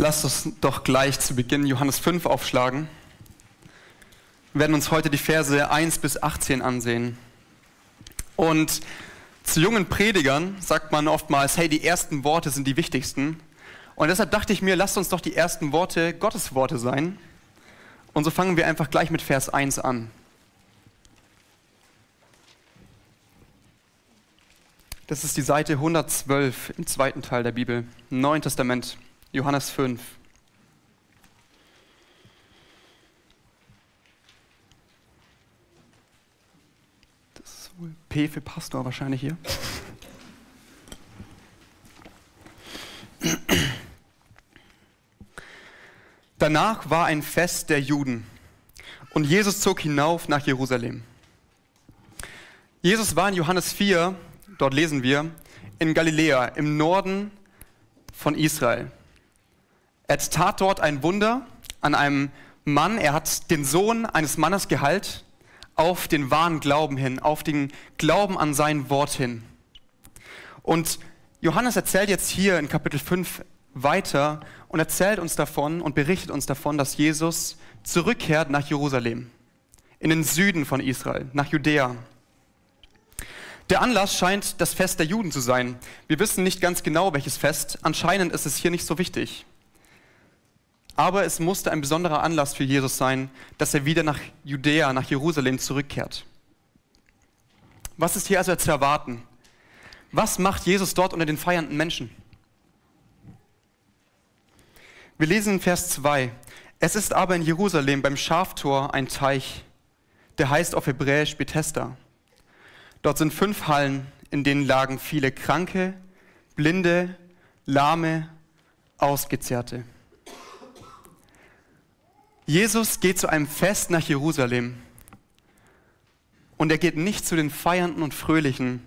Lasst uns doch gleich zu Beginn Johannes 5 aufschlagen. Wir werden uns heute die Verse 1 bis 18 ansehen. Und zu jungen Predigern sagt man oftmals, hey, die ersten Worte sind die wichtigsten. Und deshalb dachte ich mir, lasst uns doch die ersten Worte Gottes Worte sein. Und so fangen wir einfach gleich mit Vers 1 an. Das ist die Seite 112 im zweiten Teil der Bibel, Neuen Testament, Johannes 5. Das ist wohl P für Pastor wahrscheinlich hier. Danach war ein Fest der Juden und Jesus zog hinauf nach Jerusalem. Jesus war in Johannes 4 dort lesen wir, in Galiläa, im Norden von Israel. Er tat dort ein Wunder an einem Mann. Er hat den Sohn eines Mannes geheilt auf den wahren Glauben hin, auf den Glauben an sein Wort hin. Und Johannes erzählt jetzt hier in Kapitel 5 weiter und erzählt uns davon und berichtet uns davon, dass Jesus zurückkehrt nach Jerusalem, in den Süden von Israel, nach Judäa. Der Anlass scheint das Fest der Juden zu sein. Wir wissen nicht ganz genau, welches Fest. Anscheinend ist es hier nicht so wichtig. Aber es musste ein besonderer Anlass für Jesus sein, dass er wieder nach Judäa, nach Jerusalem zurückkehrt. Was ist hier also zu erwarten? Was macht Jesus dort unter den feiernden Menschen? Wir lesen in Vers 2. Es ist aber in Jerusalem beim Schaftor ein Teich, der heißt auf Hebräisch Bethesda Dort sind fünf Hallen, in denen lagen viele Kranke, Blinde, Lahme, Ausgezehrte. Jesus geht zu einem Fest nach Jerusalem und er geht nicht zu den Feiernden und Fröhlichen.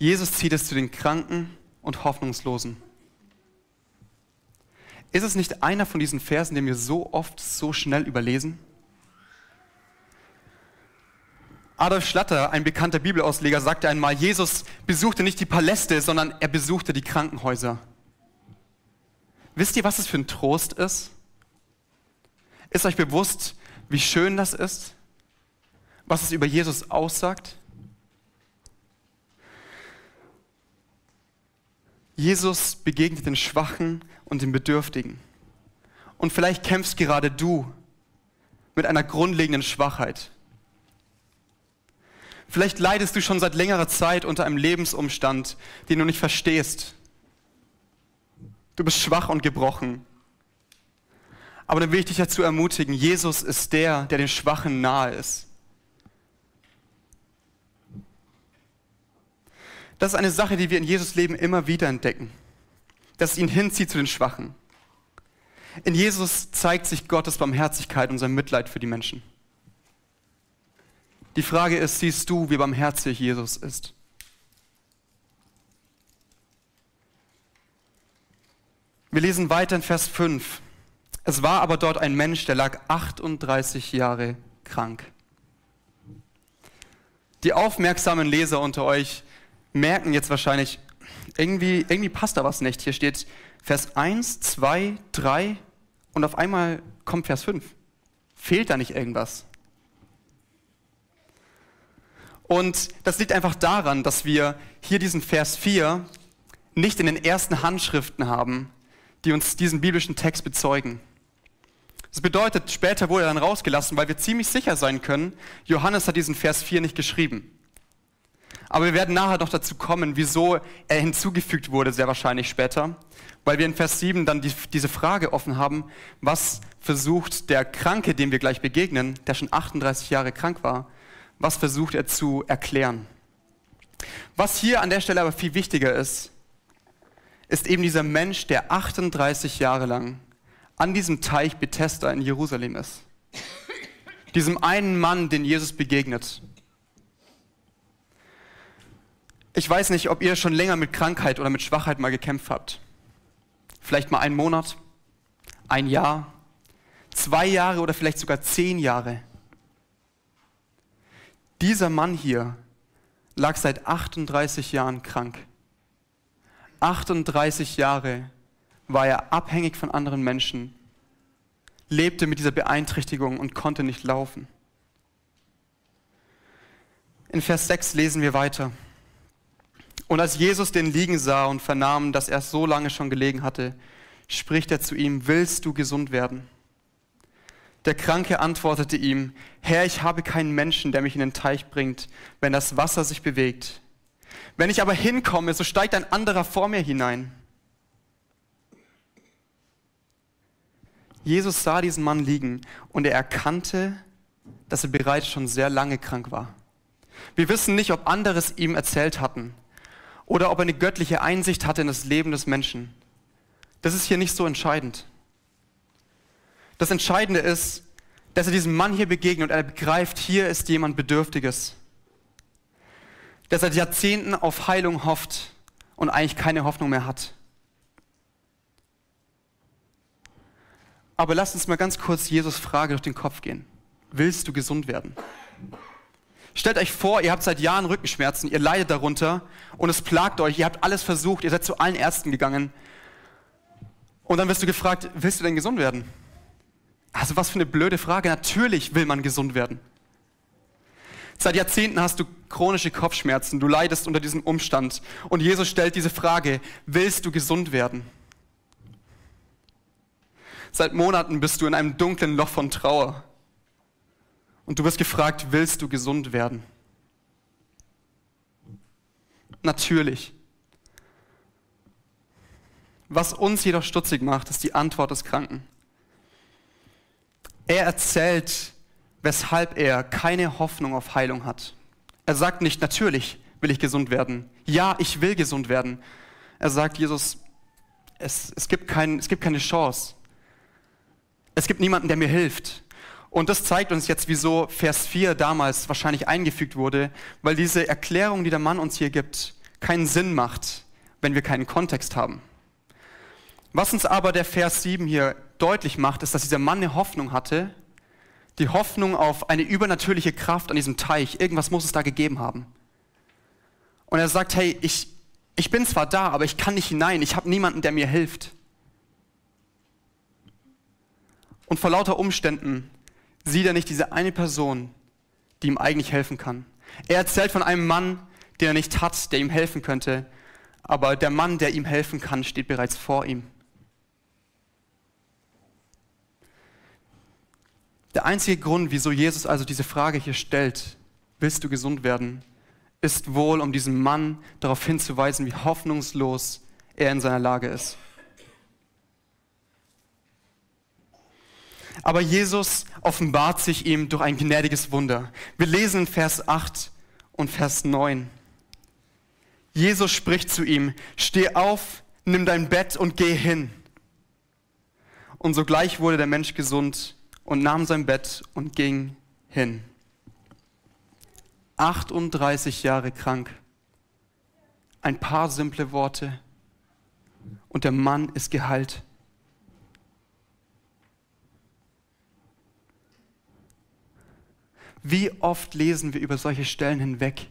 Jesus zieht es zu den Kranken und Hoffnungslosen. Ist es nicht einer von diesen Versen, den wir so oft so schnell überlesen? Adolf Schlatter, ein bekannter Bibelausleger, sagte einmal, Jesus besuchte nicht die Paläste, sondern er besuchte die Krankenhäuser. Wisst ihr, was es für ein Trost ist? Ist euch bewusst, wie schön das ist? Was es über Jesus aussagt? Jesus begegnet den Schwachen und den Bedürftigen. Und vielleicht kämpfst gerade du mit einer grundlegenden Schwachheit. Vielleicht leidest du schon seit längerer Zeit unter einem Lebensumstand, den du nicht verstehst. Du bist schwach und gebrochen. Aber dann will ich dich dazu ermutigen, Jesus ist der, der den Schwachen nahe ist. Das ist eine Sache, die wir in Jesus Leben immer wieder entdecken, dass ihn hinzieht zu den Schwachen. In Jesus zeigt sich Gottes Barmherzigkeit und sein Mitleid für die Menschen. Die Frage ist, siehst du, wie barmherzig Jesus ist? Wir lesen weiter in Vers 5. Es war aber dort ein Mensch, der lag 38 Jahre krank. Die aufmerksamen Leser unter euch merken jetzt wahrscheinlich, irgendwie, irgendwie passt da was nicht. Hier steht Vers 1, 2, 3 und auf einmal kommt Vers 5. Fehlt da nicht irgendwas? Und das liegt einfach daran, dass wir hier diesen Vers 4 nicht in den ersten Handschriften haben, die uns diesen biblischen Text bezeugen. Das bedeutet, später wurde er dann rausgelassen, weil wir ziemlich sicher sein können, Johannes hat diesen Vers 4 nicht geschrieben. Aber wir werden nachher noch dazu kommen, wieso er hinzugefügt wurde, sehr wahrscheinlich später, weil wir in Vers 7 dann die, diese Frage offen haben, was versucht der Kranke, dem wir gleich begegnen, der schon 38 Jahre krank war, was versucht er zu erklären? Was hier an der Stelle aber viel wichtiger ist, ist eben dieser Mensch, der 38 Jahre lang an diesem Teich Bethesda in Jerusalem ist. Diesem einen Mann, den Jesus begegnet. Ich weiß nicht, ob ihr schon länger mit Krankheit oder mit Schwachheit mal gekämpft habt. Vielleicht mal einen Monat, ein Jahr, zwei Jahre oder vielleicht sogar zehn Jahre. Dieser Mann hier lag seit 38 Jahren krank. 38 Jahre war er abhängig von anderen Menschen, lebte mit dieser Beeinträchtigung und konnte nicht laufen. In Vers 6 lesen wir weiter. Und als Jesus den liegen sah und vernahm, dass er so lange schon gelegen hatte, spricht er zu ihm, willst du gesund werden? Der Kranke antwortete ihm, Herr, ich habe keinen Menschen, der mich in den Teich bringt, wenn das Wasser sich bewegt. Wenn ich aber hinkomme, so steigt ein anderer vor mir hinein. Jesus sah diesen Mann liegen und er erkannte, dass er bereits schon sehr lange krank war. Wir wissen nicht, ob andere es ihm erzählt hatten oder ob er eine göttliche Einsicht hatte in das Leben des Menschen. Das ist hier nicht so entscheidend. Das Entscheidende ist, dass er diesem Mann hier begegnet und er begreift, hier ist jemand Bedürftiges. Der seit Jahrzehnten auf Heilung hofft und eigentlich keine Hoffnung mehr hat. Aber lasst uns mal ganz kurz Jesus Frage durch den Kopf gehen. Willst du gesund werden? Stellt euch vor, ihr habt seit Jahren Rückenschmerzen, ihr leidet darunter und es plagt euch, ihr habt alles versucht, ihr seid zu allen Ärzten gegangen. Und dann wirst du gefragt, willst du denn gesund werden? Also was für eine blöde Frage. Natürlich will man gesund werden. Seit Jahrzehnten hast du chronische Kopfschmerzen, du leidest unter diesem Umstand. Und Jesus stellt diese Frage, willst du gesund werden? Seit Monaten bist du in einem dunklen Loch von Trauer. Und du wirst gefragt, willst du gesund werden? Natürlich. Was uns jedoch stutzig macht, ist die Antwort des Kranken. Er erzählt, weshalb er keine Hoffnung auf Heilung hat. Er sagt nicht, natürlich will ich gesund werden. Ja, ich will gesund werden. Er sagt, Jesus, es, es, gibt, kein, es gibt keine Chance. Es gibt niemanden, der mir hilft. Und das zeigt uns jetzt, wieso Vers 4 damals wahrscheinlich eingefügt wurde, weil diese Erklärung, die der Mann uns hier gibt, keinen Sinn macht, wenn wir keinen Kontext haben. Was uns aber der Vers 7 hier deutlich macht, ist, dass dieser Mann eine Hoffnung hatte, die Hoffnung auf eine übernatürliche Kraft an diesem Teich. Irgendwas muss es da gegeben haben. Und er sagt, hey, ich, ich bin zwar da, aber ich kann nicht hinein, ich habe niemanden, der mir hilft. Und vor lauter Umständen sieht er nicht diese eine Person, die ihm eigentlich helfen kann. Er erzählt von einem Mann, den er nicht hat, der ihm helfen könnte, aber der Mann, der ihm helfen kann, steht bereits vor ihm. Der einzige Grund, wieso Jesus also diese Frage hier stellt, willst du gesund werden, ist wohl, um diesen Mann darauf hinzuweisen, wie hoffnungslos er in seiner Lage ist. Aber Jesus offenbart sich ihm durch ein gnädiges Wunder. Wir lesen in Vers 8 und Vers 9. Jesus spricht zu ihm, steh auf, nimm dein Bett und geh hin. Und sogleich wurde der Mensch gesund und nahm sein Bett und ging hin. 38 Jahre krank. Ein paar simple Worte und der Mann ist geheilt. Wie oft lesen wir über solche Stellen hinweg?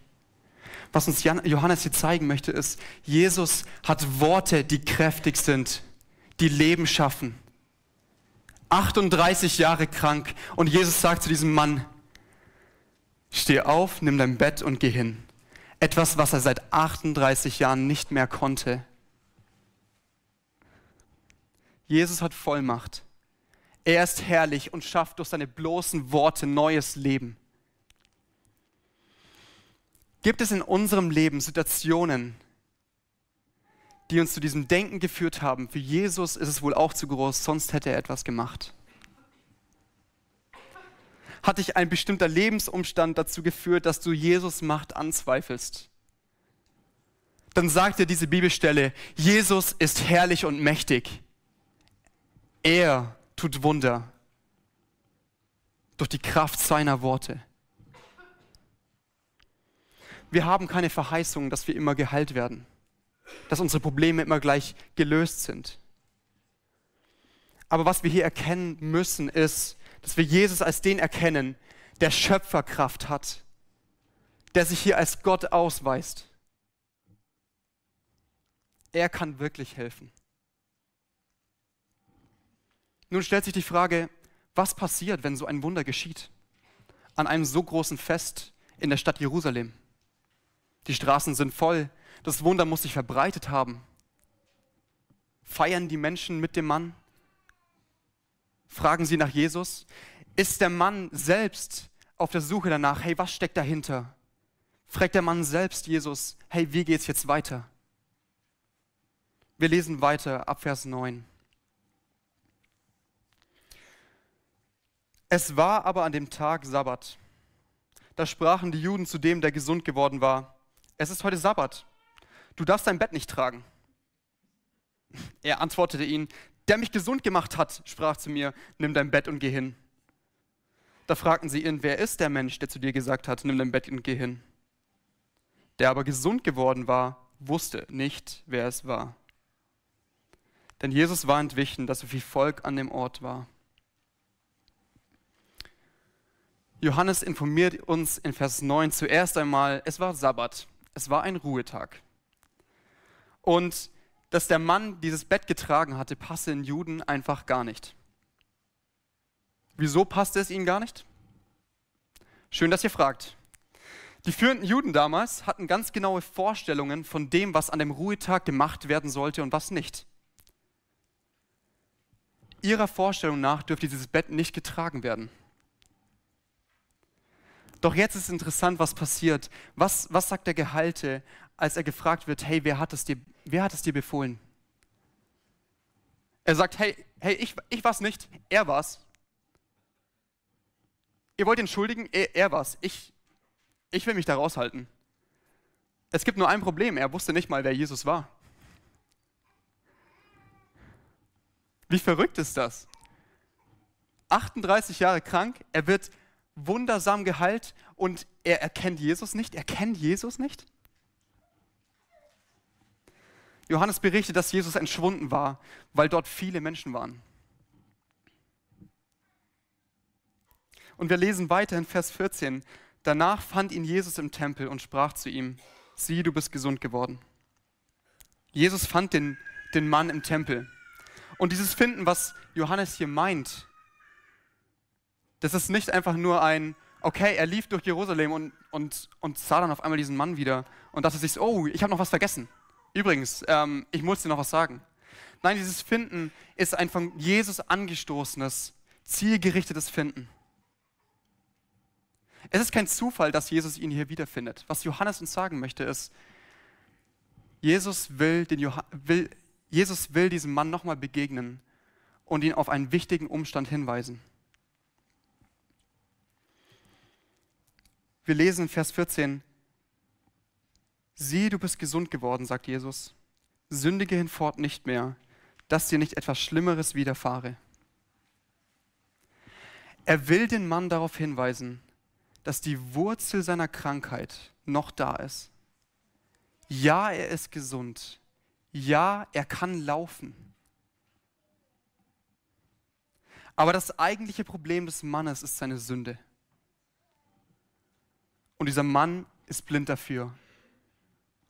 Was uns Johannes hier zeigen möchte, ist, Jesus hat Worte, die kräftig sind, die Leben schaffen. 38 Jahre krank. Und Jesus sagt zu diesem Mann, steh auf, nimm dein Bett und geh hin. Etwas, was er seit 38 Jahren nicht mehr konnte. Jesus hat Vollmacht. Er ist herrlich und schafft durch seine bloßen Worte neues Leben. Gibt es in unserem Leben Situationen, die uns zu diesem Denken geführt haben, für Jesus ist es wohl auch zu groß, sonst hätte er etwas gemacht. Hat dich ein bestimmter Lebensumstand dazu geführt, dass du Jesus Macht anzweifelst? Dann sagt dir diese Bibelstelle, Jesus ist herrlich und mächtig. Er tut Wunder durch die Kraft seiner Worte. Wir haben keine Verheißung, dass wir immer geheilt werden dass unsere Probleme immer gleich gelöst sind. Aber was wir hier erkennen müssen, ist, dass wir Jesus als den erkennen, der Schöpferkraft hat, der sich hier als Gott ausweist. Er kann wirklich helfen. Nun stellt sich die Frage, was passiert, wenn so ein Wunder geschieht? An einem so großen Fest in der Stadt Jerusalem. Die Straßen sind voll, das Wunder muss sich verbreitet haben. Feiern die Menschen mit dem Mann? Fragen sie nach Jesus? Ist der Mann selbst auf der Suche danach, hey, was steckt dahinter? Fragt der Mann selbst Jesus, hey, wie geht's jetzt weiter? Wir lesen weiter ab Vers 9. Es war aber an dem Tag Sabbat. Da sprachen die Juden zu dem, der gesund geworden war, es ist heute Sabbat, du darfst dein Bett nicht tragen. Er antwortete ihnen, der mich gesund gemacht hat, sprach zu mir, nimm dein Bett und geh hin. Da fragten sie ihn, wer ist der Mensch, der zu dir gesagt hat, nimm dein Bett und geh hin? Der aber gesund geworden war, wusste nicht, wer es war. Denn Jesus war entwichen, dass so viel Volk an dem Ort war. Johannes informiert uns in Vers 9 zuerst einmal, es war Sabbat, es war ein Ruhetag. Und dass der Mann dieses Bett getragen hatte, passe in Juden einfach gar nicht. Wieso passte es ihnen gar nicht? Schön, dass ihr fragt. Die führenden Juden damals hatten ganz genaue Vorstellungen von dem, was an dem Ruhetag gemacht werden sollte und was nicht. Ihrer Vorstellung nach dürfte dieses Bett nicht getragen werden. Doch jetzt ist interessant, was passiert. Was, was sagt der Gehalte, als er gefragt wird, hey, wer hat es dir, wer hat es dir befohlen? Er sagt, hey, hey, ich, ich war's nicht, er war's. Ihr wollt ihn entschuldigen, er, er war's. Ich, ich will mich da raushalten. Es gibt nur ein Problem, er wusste nicht mal, wer Jesus war. Wie verrückt ist das? 38 Jahre krank, er wird wundersam geheilt und er erkennt Jesus nicht. Er kennt Jesus nicht. Johannes berichtet, dass Jesus entschwunden war, weil dort viele Menschen waren. Und wir lesen weiter in Vers 14. Danach fand ihn Jesus im Tempel und sprach zu ihm, sieh, du bist gesund geworden. Jesus fand den, den Mann im Tempel. Und dieses Finden, was Johannes hier meint, das ist nicht einfach nur ein, okay, er lief durch Jerusalem und, und, und sah dann auf einmal diesen Mann wieder und dachte sich, oh, ich habe noch was vergessen. Übrigens, ähm, ich muss dir noch was sagen. Nein, dieses Finden ist ein von Jesus angestoßenes, zielgerichtetes Finden. Es ist kein Zufall, dass Jesus ihn hier wiederfindet. Was Johannes uns sagen möchte, ist, Jesus will, den Joh will, Jesus will diesem Mann nochmal begegnen und ihn auf einen wichtigen Umstand hinweisen. Wir lesen in Vers 14, sieh, du bist gesund geworden, sagt Jesus. Sündige hinfort nicht mehr, dass dir nicht etwas Schlimmeres widerfahre. Er will den Mann darauf hinweisen, dass die Wurzel seiner Krankheit noch da ist. Ja, er ist gesund. Ja, er kann laufen. Aber das eigentliche Problem des Mannes ist seine Sünde. Und dieser Mann ist blind dafür.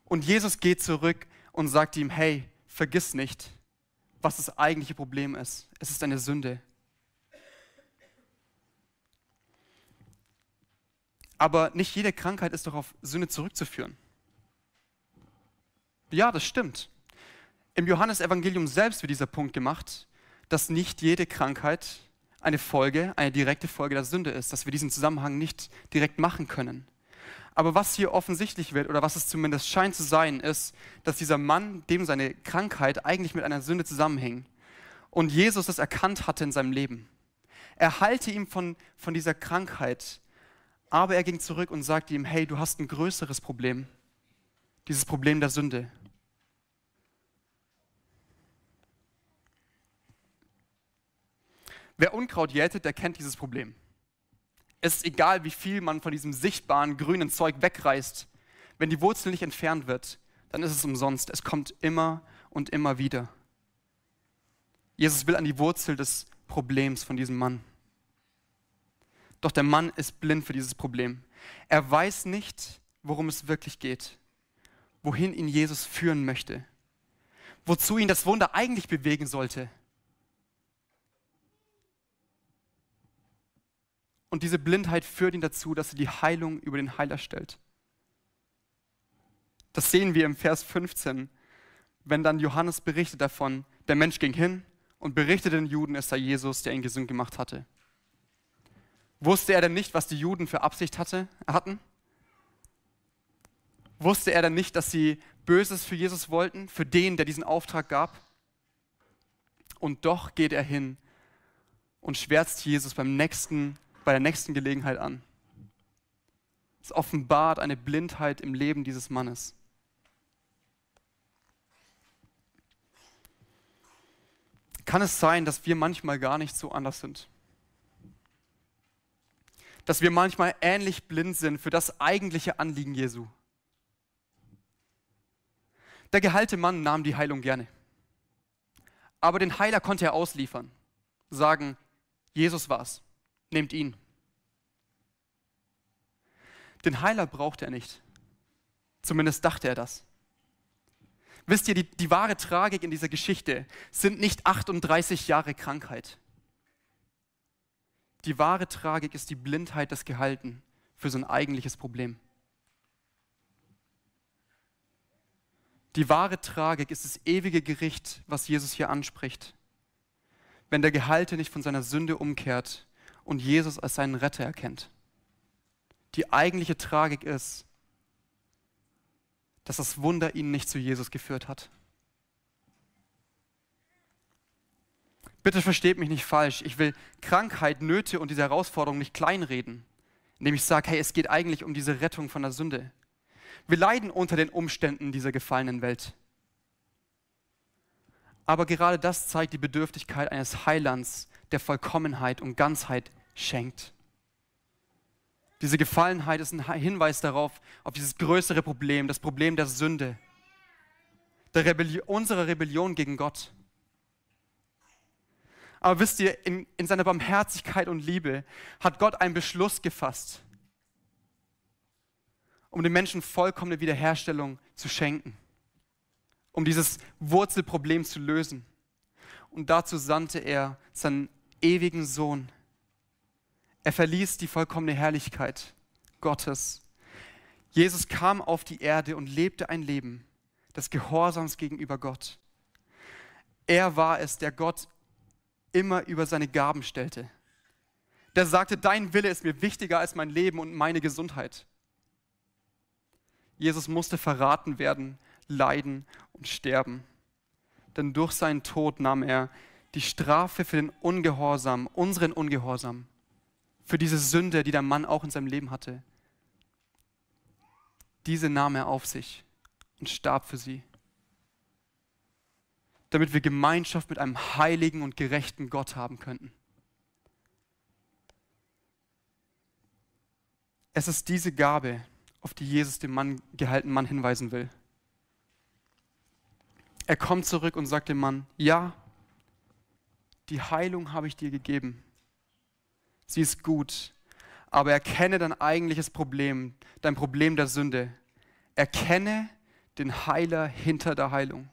Und Jesus geht zurück und sagt ihm, hey, vergiss nicht, was das eigentliche Problem ist. Es ist eine Sünde. Aber nicht jede Krankheit ist doch auf Sünde zurückzuführen. Ja, das stimmt. Im Johannesevangelium selbst wird dieser Punkt gemacht, dass nicht jede Krankheit eine Folge, eine direkte Folge der Sünde ist, dass wir diesen Zusammenhang nicht direkt machen können. Aber was hier offensichtlich wird, oder was es zumindest scheint zu sein, ist, dass dieser Mann, dem seine Krankheit eigentlich mit einer Sünde zusammenhing und Jesus das erkannt hatte in seinem Leben. Er heilte ihm von, von dieser Krankheit, aber er ging zurück und sagte ihm, hey, du hast ein größeres Problem, dieses Problem der Sünde. Wer Unkraut jätet, der kennt dieses Problem. Es ist egal, wie viel man von diesem sichtbaren grünen Zeug wegreißt. Wenn die Wurzel nicht entfernt wird, dann ist es umsonst. Es kommt immer und immer wieder. Jesus will an die Wurzel des Problems von diesem Mann. Doch der Mann ist blind für dieses Problem. Er weiß nicht, worum es wirklich geht, wohin ihn Jesus führen möchte, wozu ihn das Wunder eigentlich bewegen sollte. Und diese Blindheit führt ihn dazu, dass er die Heilung über den Heiler stellt. Das sehen wir im Vers 15, wenn dann Johannes berichtet davon, der Mensch ging hin und berichtete den Juden, es sei Jesus, der ihn gesund gemacht hatte. Wusste er denn nicht, was die Juden für Absicht hatte, hatten? Wusste er denn nicht, dass sie Böses für Jesus wollten, für den, der diesen Auftrag gab? Und doch geht er hin und schwärzt Jesus beim nächsten, bei der nächsten Gelegenheit an. Es offenbart eine Blindheit im Leben dieses Mannes. Kann es sein, dass wir manchmal gar nicht so anders sind? Dass wir manchmal ähnlich blind sind für das eigentliche Anliegen Jesu? Der geheilte Mann nahm die Heilung gerne. Aber den Heiler konnte er ausliefern, sagen, Jesus war's, nehmt ihn. Den Heiler brauchte er nicht. Zumindest dachte er das. Wisst ihr, die, die wahre Tragik in dieser Geschichte sind nicht 38 Jahre Krankheit. Die wahre Tragik ist die Blindheit des Gehalten für sein eigentliches Problem. Die wahre Tragik ist das ewige Gericht, was Jesus hier anspricht. Wenn der Gehalte nicht von seiner Sünde umkehrt und Jesus als seinen Retter erkennt. Die eigentliche Tragik ist, dass das Wunder ihn nicht zu Jesus geführt hat. Bitte versteht mich nicht falsch. Ich will Krankheit, Nöte und diese Herausforderung nicht kleinreden, indem ich sage, hey, es geht eigentlich um diese Rettung von der Sünde. Wir leiden unter den Umständen dieser gefallenen Welt. Aber gerade das zeigt die Bedürftigkeit eines Heilands, der Vollkommenheit und Ganzheit schenkt. Diese Gefallenheit ist ein Hinweis darauf, auf dieses größere Problem, das Problem der Sünde, der Rebellion, unserer Rebellion gegen Gott. Aber wisst ihr, in, in seiner Barmherzigkeit und Liebe hat Gott einen Beschluss gefasst, um den Menschen vollkommene Wiederherstellung zu schenken, um dieses Wurzelproblem zu lösen. Und dazu sandte er seinen ewigen Sohn, er verließ die vollkommene Herrlichkeit Gottes. Jesus kam auf die Erde und lebte ein Leben des Gehorsams gegenüber Gott. Er war es, der Gott immer über seine Gaben stellte. Der sagte, dein Wille ist mir wichtiger als mein Leben und meine Gesundheit. Jesus musste verraten werden, leiden und sterben. Denn durch seinen Tod nahm er die Strafe für den Ungehorsam, unseren Ungehorsam, für diese Sünde, die der Mann auch in seinem Leben hatte. Diese nahm er auf sich und starb für sie, damit wir Gemeinschaft mit einem heiligen und gerechten Gott haben könnten. Es ist diese Gabe, auf die Jesus dem Mann, gehaltenen Mann hinweisen will. Er kommt zurück und sagt dem Mann, ja, die Heilung habe ich dir gegeben sie ist gut, aber erkenne dein eigentliches Problem, dein Problem der Sünde. Erkenne den Heiler hinter der Heilung.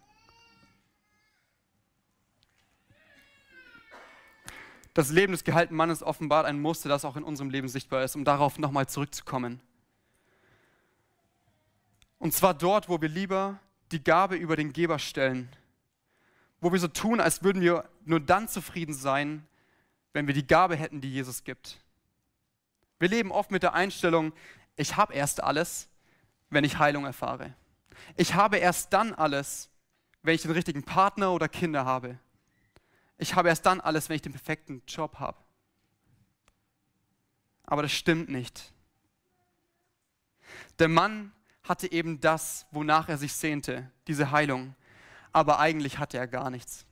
Das Leben des gehaltenen Mannes offenbart ein Muster, das auch in unserem Leben sichtbar ist, um darauf nochmal zurückzukommen. Und zwar dort, wo wir lieber die Gabe über den Geber stellen, wo wir so tun, als würden wir nur dann zufrieden sein, wenn wir die Gabe hätten, die Jesus gibt. Wir leben oft mit der Einstellung, ich habe erst alles, wenn ich Heilung erfahre. Ich habe erst dann alles, wenn ich den richtigen Partner oder Kinder habe. Ich habe erst dann alles, wenn ich den perfekten Job habe. Aber das stimmt nicht. Der Mann hatte eben das, wonach er sich sehnte, diese Heilung. Aber eigentlich hatte er gar nichts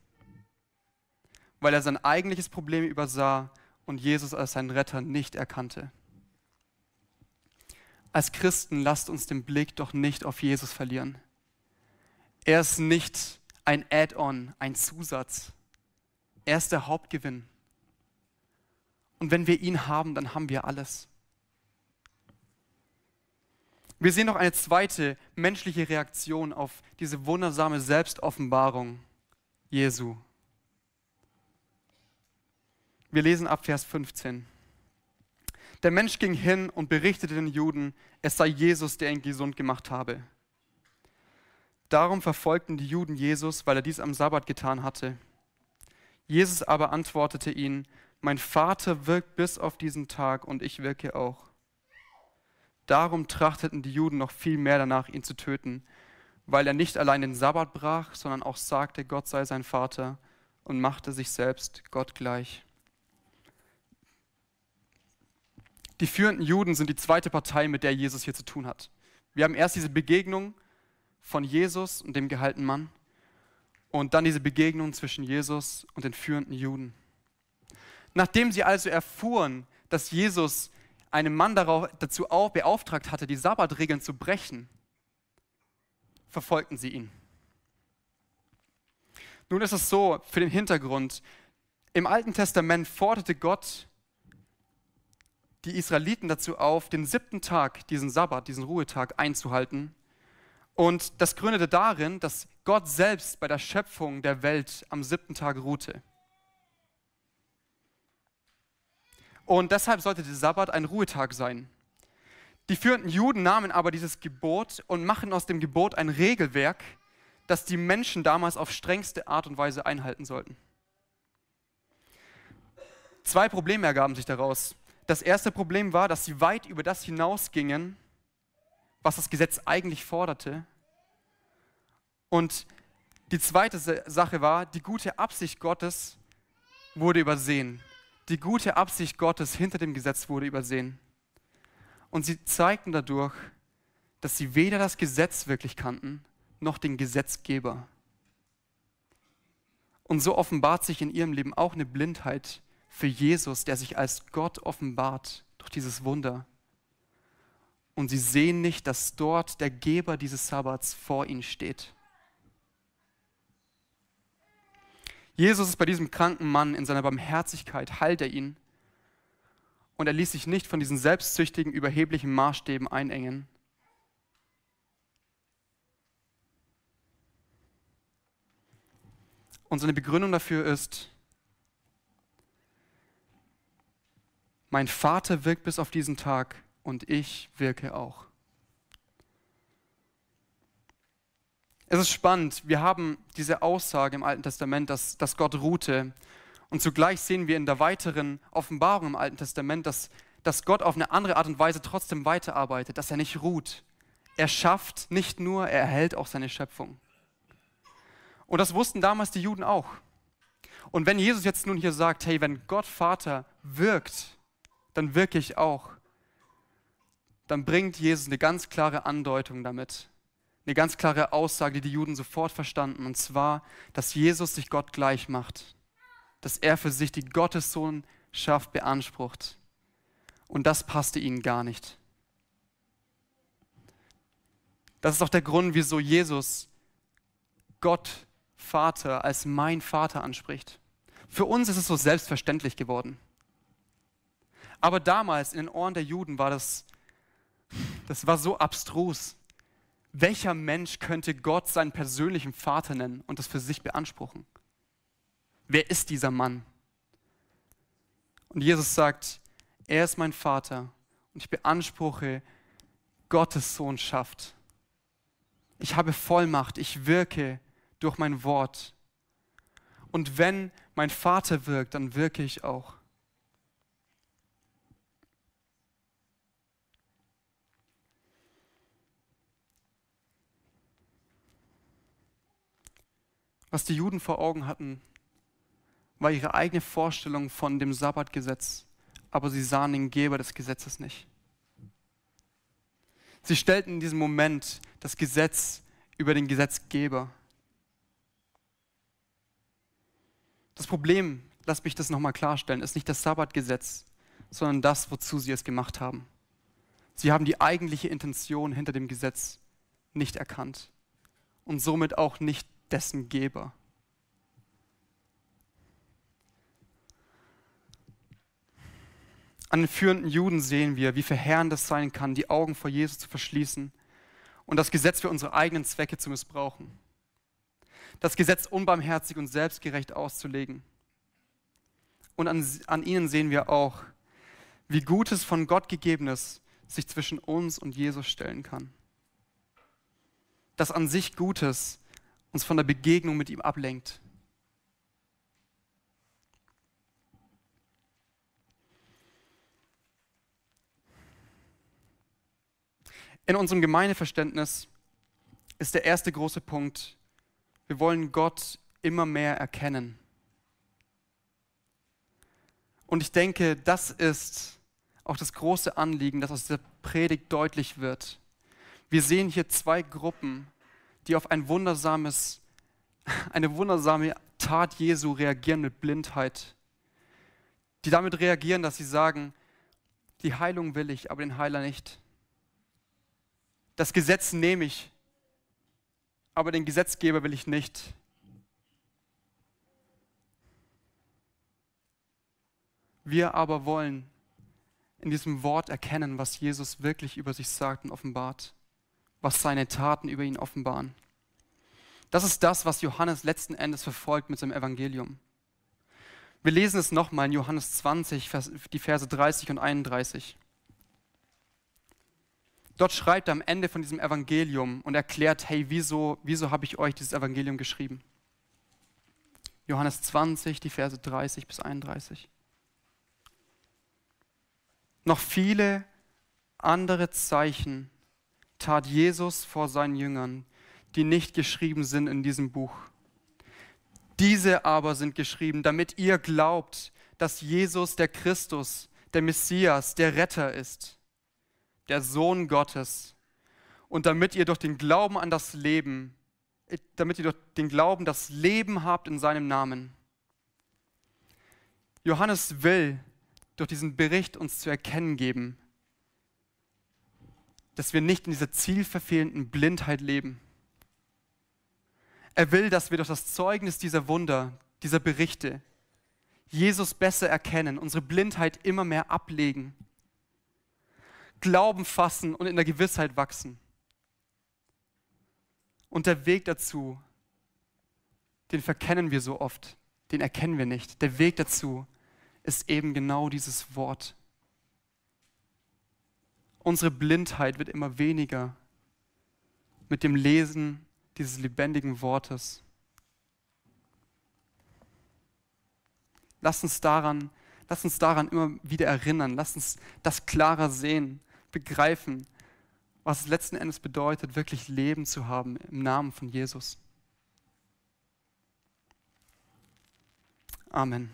weil er sein eigentliches Problem übersah und Jesus als seinen Retter nicht erkannte. Als Christen lasst uns den Blick doch nicht auf Jesus verlieren. Er ist nicht ein Add-on, ein Zusatz. Er ist der Hauptgewinn. Und wenn wir ihn haben, dann haben wir alles. Wir sehen noch eine zweite menschliche Reaktion auf diese wundersame Selbstoffenbarung Jesu. Wir lesen ab Vers 15. Der Mensch ging hin und berichtete den Juden, es sei Jesus, der ihn gesund gemacht habe. Darum verfolgten die Juden Jesus, weil er dies am Sabbat getan hatte. Jesus aber antwortete ihnen, mein Vater wirkt bis auf diesen Tag und ich wirke auch. Darum trachteten die Juden noch viel mehr danach, ihn zu töten, weil er nicht allein den Sabbat brach, sondern auch sagte, Gott sei sein Vater und machte sich selbst Gott gleich. Die führenden Juden sind die zweite Partei, mit der Jesus hier zu tun hat. Wir haben erst diese Begegnung von Jesus und dem gehaltenen Mann und dann diese Begegnung zwischen Jesus und den führenden Juden. Nachdem sie also erfuhren, dass Jesus einen Mann darauf, dazu auch beauftragt hatte, die Sabbatregeln zu brechen, verfolgten sie ihn. Nun ist es so, für den Hintergrund, im Alten Testament forderte Gott die Israeliten dazu auf, den siebten Tag, diesen Sabbat, diesen Ruhetag einzuhalten. Und das gründete darin, dass Gott selbst bei der Schöpfung der Welt am siebten Tag ruhte. Und deshalb sollte der Sabbat ein Ruhetag sein. Die führenden Juden nahmen aber dieses Gebot und machen aus dem Gebot ein Regelwerk, das die Menschen damals auf strengste Art und Weise einhalten sollten. Zwei Probleme ergaben sich daraus. Das erste Problem war, dass sie weit über das hinausgingen, was das Gesetz eigentlich forderte. Und die zweite Sache war, die gute Absicht Gottes wurde übersehen. Die gute Absicht Gottes hinter dem Gesetz wurde übersehen. Und sie zeigten dadurch, dass sie weder das Gesetz wirklich kannten, noch den Gesetzgeber. Und so offenbart sich in ihrem Leben auch eine Blindheit für Jesus, der sich als Gott offenbart durch dieses Wunder. Und sie sehen nicht, dass dort der Geber dieses Sabbats vor ihnen steht. Jesus ist bei diesem kranken Mann in seiner Barmherzigkeit, heilt er ihn. Und er ließ sich nicht von diesen selbstsüchtigen, überheblichen Maßstäben einengen. Und seine Begründung dafür ist, Mein Vater wirkt bis auf diesen Tag und ich wirke auch. Es ist spannend, wir haben diese Aussage im Alten Testament, dass, dass Gott ruhte. Und zugleich sehen wir in der weiteren Offenbarung im Alten Testament, dass, dass Gott auf eine andere Art und Weise trotzdem weiterarbeitet, dass er nicht ruht. Er schafft nicht nur, er erhält auch seine Schöpfung. Und das wussten damals die Juden auch. Und wenn Jesus jetzt nun hier sagt, hey, wenn Gott Vater wirkt, dann wirklich auch, dann bringt Jesus eine ganz klare Andeutung damit. Eine ganz klare Aussage, die die Juden sofort verstanden. Und zwar, dass Jesus sich Gott gleich macht. Dass er für sich die Gottessohnschaft beansprucht. Und das passte ihnen gar nicht. Das ist auch der Grund, wieso Jesus Gott Vater als mein Vater anspricht. Für uns ist es so selbstverständlich geworden. Aber damals in den Ohren der Juden war das, das war so abstrus. Welcher Mensch könnte Gott seinen persönlichen Vater nennen und das für sich beanspruchen? Wer ist dieser Mann? Und Jesus sagt, er ist mein Vater und ich beanspruche Gottes Sohnschaft. Ich habe Vollmacht, ich wirke durch mein Wort. Und wenn mein Vater wirkt, dann wirke ich auch. Was die Juden vor Augen hatten, war ihre eigene Vorstellung von dem Sabbatgesetz, aber sie sahen den Geber des Gesetzes nicht. Sie stellten in diesem Moment das Gesetz über den Gesetzgeber. Das Problem, lass mich das nochmal klarstellen, ist nicht das Sabbatgesetz, sondern das, wozu sie es gemacht haben. Sie haben die eigentliche Intention hinter dem Gesetz nicht erkannt und somit auch nicht dessen Geber. An den führenden Juden sehen wir, wie verheerend es sein kann, die Augen vor Jesus zu verschließen und das Gesetz für unsere eigenen Zwecke zu missbrauchen. Das Gesetz unbarmherzig und selbstgerecht auszulegen. Und an, an ihnen sehen wir auch, wie Gutes von Gott gegebenes sich zwischen uns und Jesus stellen kann. Dass an sich Gutes uns von der Begegnung mit ihm ablenkt. In unserem Gemeindeverständnis ist der erste große Punkt, wir wollen Gott immer mehr erkennen. Und ich denke, das ist auch das große Anliegen, das aus der Predigt deutlich wird. Wir sehen hier zwei Gruppen, die auf ein wundersames, eine wundersame Tat Jesu reagieren mit Blindheit. Die damit reagieren, dass sie sagen, die Heilung will ich, aber den Heiler nicht. Das Gesetz nehme ich, aber den Gesetzgeber will ich nicht. Wir aber wollen in diesem Wort erkennen, was Jesus wirklich über sich sagt und offenbart, was seine Taten über ihn offenbaren. Das ist das, was Johannes letzten Endes verfolgt mit seinem Evangelium. Wir lesen es nochmal in Johannes 20, die Verse 30 und 31. Dort schreibt er am Ende von diesem Evangelium und erklärt, hey, wieso, wieso habe ich euch dieses Evangelium geschrieben? Johannes 20, die Verse 30 bis 31. Noch viele andere Zeichen tat Jesus vor seinen Jüngern, die nicht geschrieben sind in diesem Buch. Diese aber sind geschrieben, damit ihr glaubt, dass Jesus der Christus, der Messias, der Retter ist der Sohn Gottes. Und damit ihr durch den Glauben an das Leben, damit ihr durch den Glauben das Leben habt in seinem Namen. Johannes will durch diesen Bericht uns zu erkennen geben, dass wir nicht in dieser zielverfehlenden Blindheit leben. Er will, dass wir durch das Zeugnis dieser Wunder, dieser Berichte, Jesus besser erkennen, unsere Blindheit immer mehr ablegen Glauben fassen und in der Gewissheit wachsen. Und der Weg dazu, den verkennen wir so oft, den erkennen wir nicht. Der Weg dazu ist eben genau dieses Wort. Unsere Blindheit wird immer weniger mit dem Lesen dieses lebendigen Wortes. Lass uns daran, lass uns daran immer wieder erinnern, lass uns das klarer sehen begreifen, was es letzten Endes bedeutet, wirklich Leben zu haben im Namen von Jesus. Amen.